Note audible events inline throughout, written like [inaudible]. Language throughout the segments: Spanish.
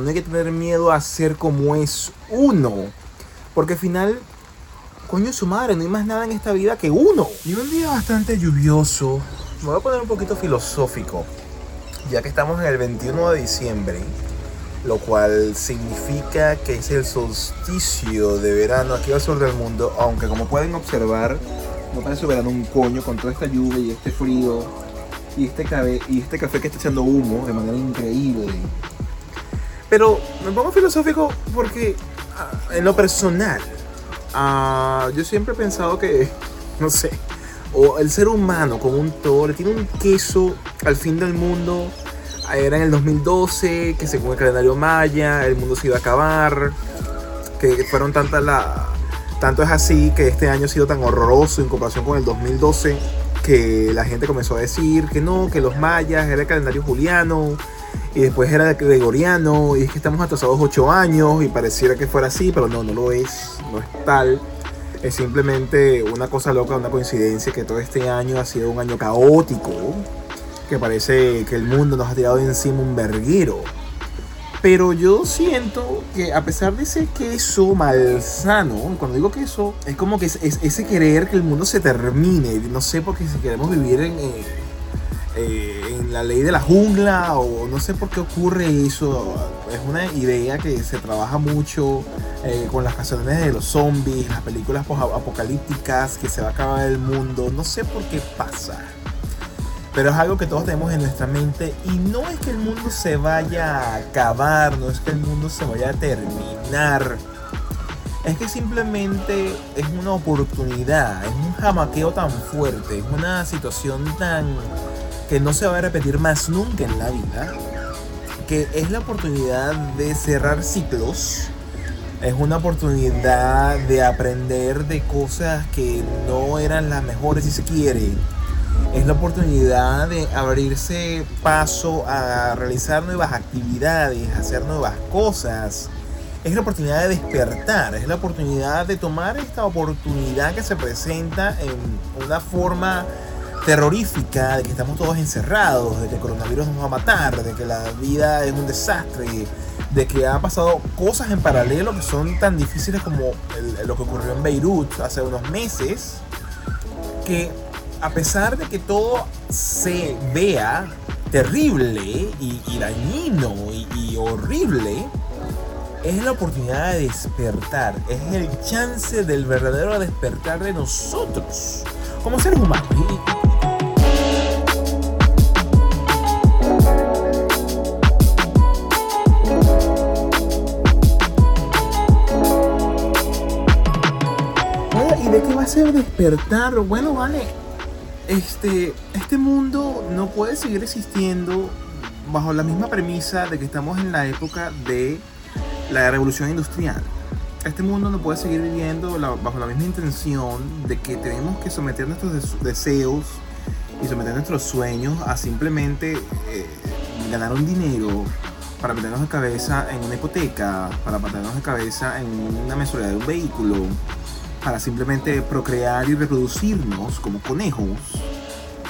No hay que tener miedo a ser como es uno. Porque al final, coño su madre, no hay más nada en esta vida que uno. Y un día bastante lluvioso, me voy a poner un poquito filosófico, ya que estamos en el 21 de diciembre, lo cual significa que es el solsticio de verano aquí al sur del mundo, aunque como pueden observar, no parece verano un coño con toda esta lluvia y este frío y este, y este café que está echando humo de manera increíble. Pero me pongo filosófico porque ah, en lo personal, ah, yo siempre he pensado que, [laughs] no sé, o el ser humano como un todo le tiene un queso al fin del mundo. Era en el 2012 que según el calendario maya el mundo se iba a acabar, que fueron tantas la... Tanto es así que este año ha sido tan horroroso en comparación con el 2012 que la gente comenzó a decir que no, que los mayas era el calendario juliano, y después era gregoriano, y es que estamos atrasados 8 años, y pareciera que fuera así, pero no, no lo es, no es tal. Es simplemente una cosa loca, una coincidencia que todo este año ha sido un año caótico, que parece que el mundo nos ha tirado encima un verguero. Pero yo siento que a pesar de ese queso malsano, cuando digo queso, es como que es, ese querer que el mundo se termine. No sé, porque si queremos vivir en, eh, eh, en la ley de la jungla o no sé por qué ocurre eso. Es una idea que se trabaja mucho eh, con las canciones de los zombies, las películas apocalípticas, que se va a acabar el mundo. No sé por qué pasa. Pero es algo que todos tenemos en nuestra mente y no es que el mundo se vaya a acabar, no es que el mundo se vaya a terminar. Es que simplemente es una oportunidad, es un jamaqueo tan fuerte, es una situación tan que no se va a repetir más nunca en la vida, que es la oportunidad de cerrar ciclos, es una oportunidad de aprender de cosas que no eran las mejores si se quiere. Es la oportunidad de abrirse paso a realizar nuevas actividades, hacer nuevas cosas. Es la oportunidad de despertar, es la oportunidad de tomar esta oportunidad que se presenta en una forma terrorífica de que estamos todos encerrados, de que el coronavirus nos va a matar, de que la vida es un desastre, de que han pasado cosas en paralelo que son tan difíciles como lo que ocurrió en Beirut hace unos meses, que a pesar de que todo se vea terrible y, dañino y, y horrible, es la oportunidad de despertar, es el chance del verdadero despertar de nosotros como seres humanos. ¿Y de qué va a ser despertar? Bueno, vale. Este, este mundo no puede seguir existiendo bajo la misma premisa de que estamos en la época de la revolución industrial este mundo no puede seguir viviendo bajo la misma intención de que tenemos que someter nuestros deseos y someter nuestros sueños a simplemente eh, ganar un dinero para meternos de cabeza en una hipoteca, para meternos de cabeza en una mensualidad de un vehículo, para simplemente procrear y reproducirnos como conejos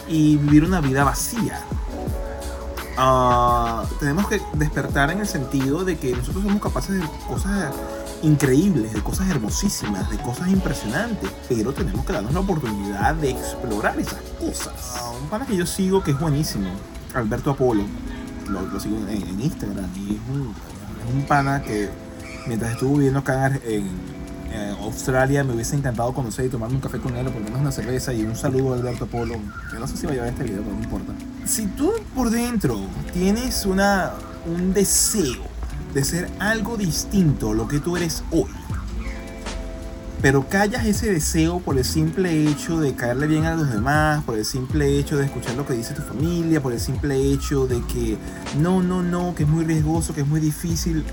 y vivir una vida vacía. Ah, tenemos que despertar en el sentido de que nosotros somos capaces de cosas increíbles, de cosas hermosísimas, de cosas impresionantes, pero tenemos que darnos la oportunidad de explorar esas cosas. Un pana que yo sigo que es buenísimo, Alberto Apolo, lo, sigo en, Instagram y es un, pana que mientras estuvo viviendo acá en, Australia me hubiese encantado conocer y tomarme un café con él o por menos una cerveza y un saludo a Alberto Apolo. Yo no sé si va a llevar este video, pero no importa. Si tú por dentro tienes una, un deseo de ser algo distinto a lo que tú eres hoy. Pero callas ese deseo por el simple hecho de caerle bien a los demás, por el simple hecho de escuchar lo que dice tu familia, por el simple hecho de que no, no, no, que es muy riesgoso, que es muy difícil.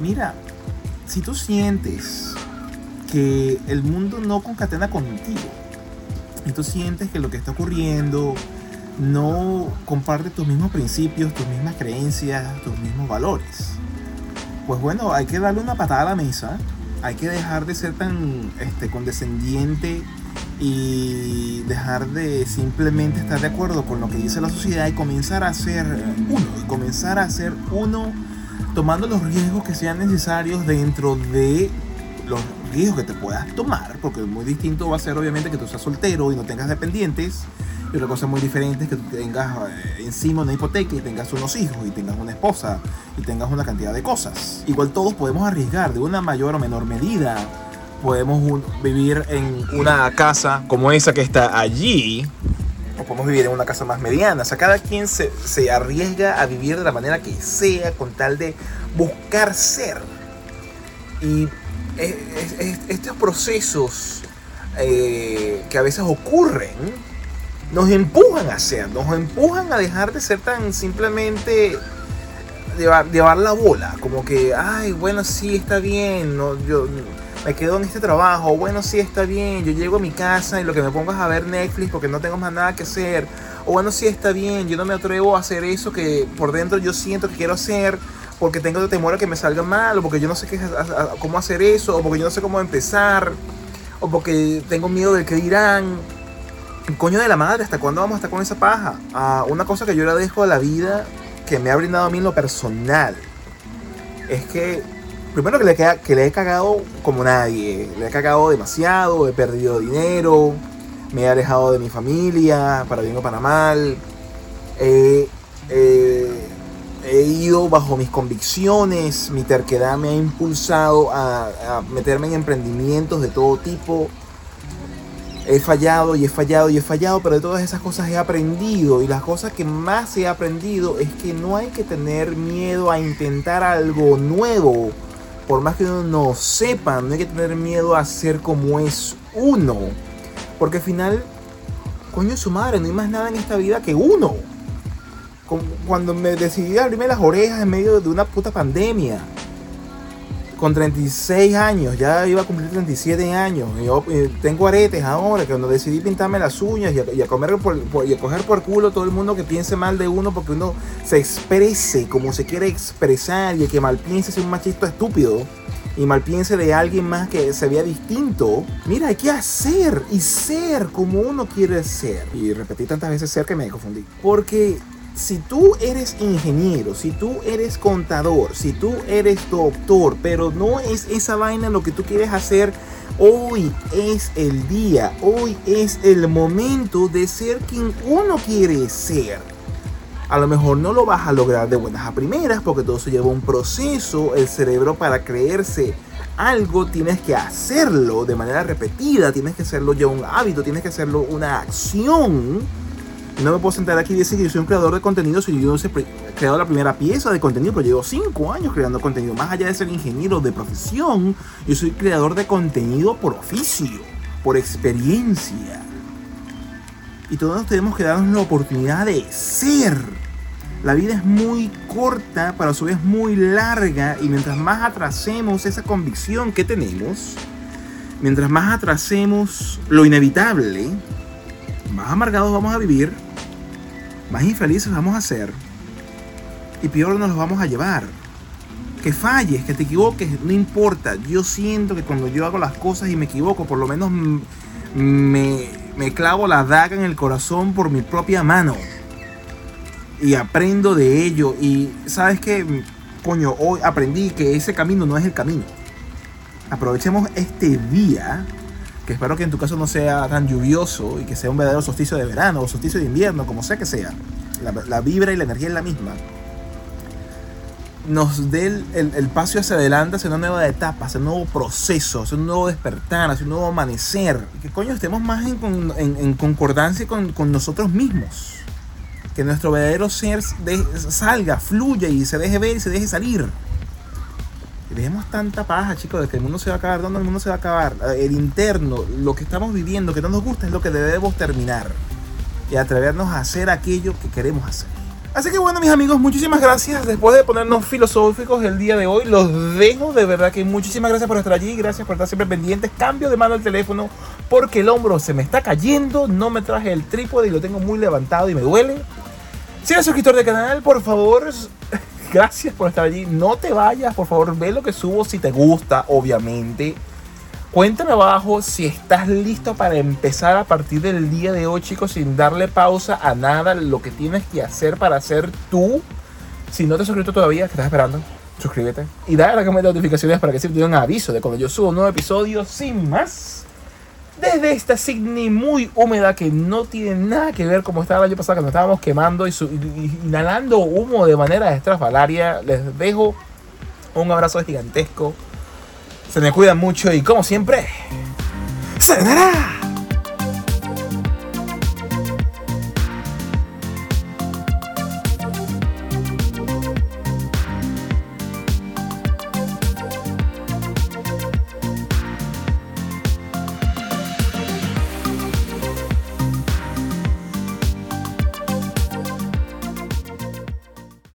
Mira, si tú sientes que el mundo no concatena contigo, y tú sientes que lo que está ocurriendo no comparte tus mismos principios, tus mismas creencias, tus mismos valores. Pues bueno, hay que darle una patada a la mesa, hay que dejar de ser tan este, condescendiente y dejar de simplemente estar de acuerdo con lo que dice la sociedad y comenzar a ser uno, y comenzar a ser uno tomando los riesgos que sean necesarios dentro de los riesgos que te puedas tomar, porque muy distinto va a ser obviamente que tú seas soltero y no tengas dependientes, y otra cosa muy diferente es que tú tengas eh, encima una hipoteca y tengas unos hijos y tengas una esposa y tengas una cantidad de cosas. Igual todos podemos arriesgar de una mayor o menor medida. Podemos vivir en una casa como esa que está allí, o podemos vivir en una casa más mediana. O sea, cada quien se, se arriesga a vivir de la manera que sea con tal de buscar ser. Y estos procesos eh, que a veces ocurren nos empujan a hacer, nos empujan a dejar de ser tan simplemente llevar, llevar la bola, como que, ay, bueno, sí, está bien, no, yo me quedo en este trabajo, bueno, sí, está bien, yo llego a mi casa y lo que me pongo es a ver Netflix porque no tengo más nada que hacer, o bueno, sí, está bien, yo no me atrevo a hacer eso que por dentro yo siento que quiero hacer, porque tengo temor a que me salga mal, o porque yo no sé qué, cómo hacer eso, o porque yo no sé cómo empezar, o porque tengo miedo del que dirán coño de la madre, ¿hasta cuándo vamos a estar con esa paja? Ah, una cosa que yo le dejo a la vida, que me ha brindado a mí en lo personal, es que, primero que le, que le he cagado como nadie, le he cagado demasiado, he perdido dinero, me he alejado de mi familia, para bien o para mal, he ido bajo mis convicciones, mi terquedad me ha impulsado a meterme en emprendimientos de todo tipo he fallado y he fallado y he fallado, pero de todas esas cosas he aprendido. Y las cosas que más he aprendido es que no hay que tener miedo a intentar algo nuevo. Por más que uno no sepa, no hay que tener miedo a ser como es uno. Porque al final, coño su madre, no hay más nada en esta vida que uno. Cuando me decidí abrirme las orejas en medio de una puta pandemia con 36 años, ya iba a cumplir 37 años. Yo eh, tengo aretes ahora, que cuando decidí pintarme las uñas y a, comer por, y a coger por culo todo el mundo que piense mal de uno porque uno se exprese como se quiere expresar y que mal piense es un machista estúpido y mal piense de alguien más que se vea distinto. Mira, hay que hacer y ser como uno quiere ser. Y repetí tantas veces ser que me confundí. Porque si tú eres ingeniero, si tú eres contador, si tú eres doctor, pero no es esa vaina lo que tú quieres hacer, hoy es el día, hoy es el momento de ser quien uno quiere ser. A lo mejor no lo vas a lograr de buenas a primeras porque todo se lleva un proceso, el cerebro para creerse algo tienes que hacerlo de manera repetida, tienes que hacerlo ya un hábito, tienes que hacerlo una acción no me puedo sentar aquí y decir que yo soy un creador de contenido si yo no he creado la primera pieza de contenido, pero llevo cinco años creando contenido. Más allá de ser ingeniero de profesión, yo soy creador de contenido por oficio, por experiencia. Y todos tenemos que darnos la oportunidad de ser. La vida es muy corta, pero a su vez muy larga. Y mientras más atrasemos esa convicción que tenemos, mientras más atrasemos lo inevitable, más amargados vamos a vivir más infelices vamos a ser y peor nos los vamos a llevar. Que falles, que te equivoques, no importa. Yo siento que cuando yo hago las cosas y me equivoco, por lo menos me, me clavo la daga en el corazón por mi propia mano. Y aprendo de ello. Y sabes que, coño, hoy aprendí que ese camino no es el camino. Aprovechemos este día que espero que en tu caso no sea tan lluvioso y que sea un verdadero solsticio de verano o solsticio de invierno, como sea que sea, la, vibra y la energía es la misma, nos dé el, paso hacia adelante, hacia una nueva etapa, hacia un nuevo proceso, hacia un nuevo despertar, hacia un nuevo amanecer. Que coño estemos más en, concordancia con, con, nosotros mismos. Que nuestro verdadero ser salga, fluya y se deje ver y se deje salir. Dejemos tanta paja, chicos, de que el mundo se va a acabar. ¿Dónde el mundo se va a acabar? Eh, el interno, lo que estamos viviendo, que no nos gusta, es lo que debemos terminar. Y atrevernos a hacer aquello que queremos hacer. Así que bueno, mis amigos, muchísimas gracias. Después de ponernos filosóficos el día de hoy, los dejo. De verdad que muchísimas gracias por estar allí. Gracias por estar siempre pendientes. Cambio de mano el teléfono porque el hombro se me está cayendo. No me traje el trípode y lo tengo muy levantado y me duele. Si eres suscriptor del canal, por favor, Gracias por estar allí. No te vayas, por favor, ve lo que subo si te gusta, obviamente. Cuéntame abajo si estás listo para empezar a partir del día de hoy, chicos, sin darle pausa a nada, lo que tienes que hacer para ser tú. Si no te has suscrito todavía, ¿qué estás esperando? suscríbete y dale a la campanita de notificaciones para que siempre te den un aviso de cuando yo subo un nuevo episodio sin más. Desde esta Sydney muy húmeda que no tiene nada que ver como estaba el año pasado, que nos estábamos quemando y, y inhalando humo de manera estrafalaria, les dejo un abrazo gigantesco. Se me cuidan mucho y como siempre, ¡Sayonara!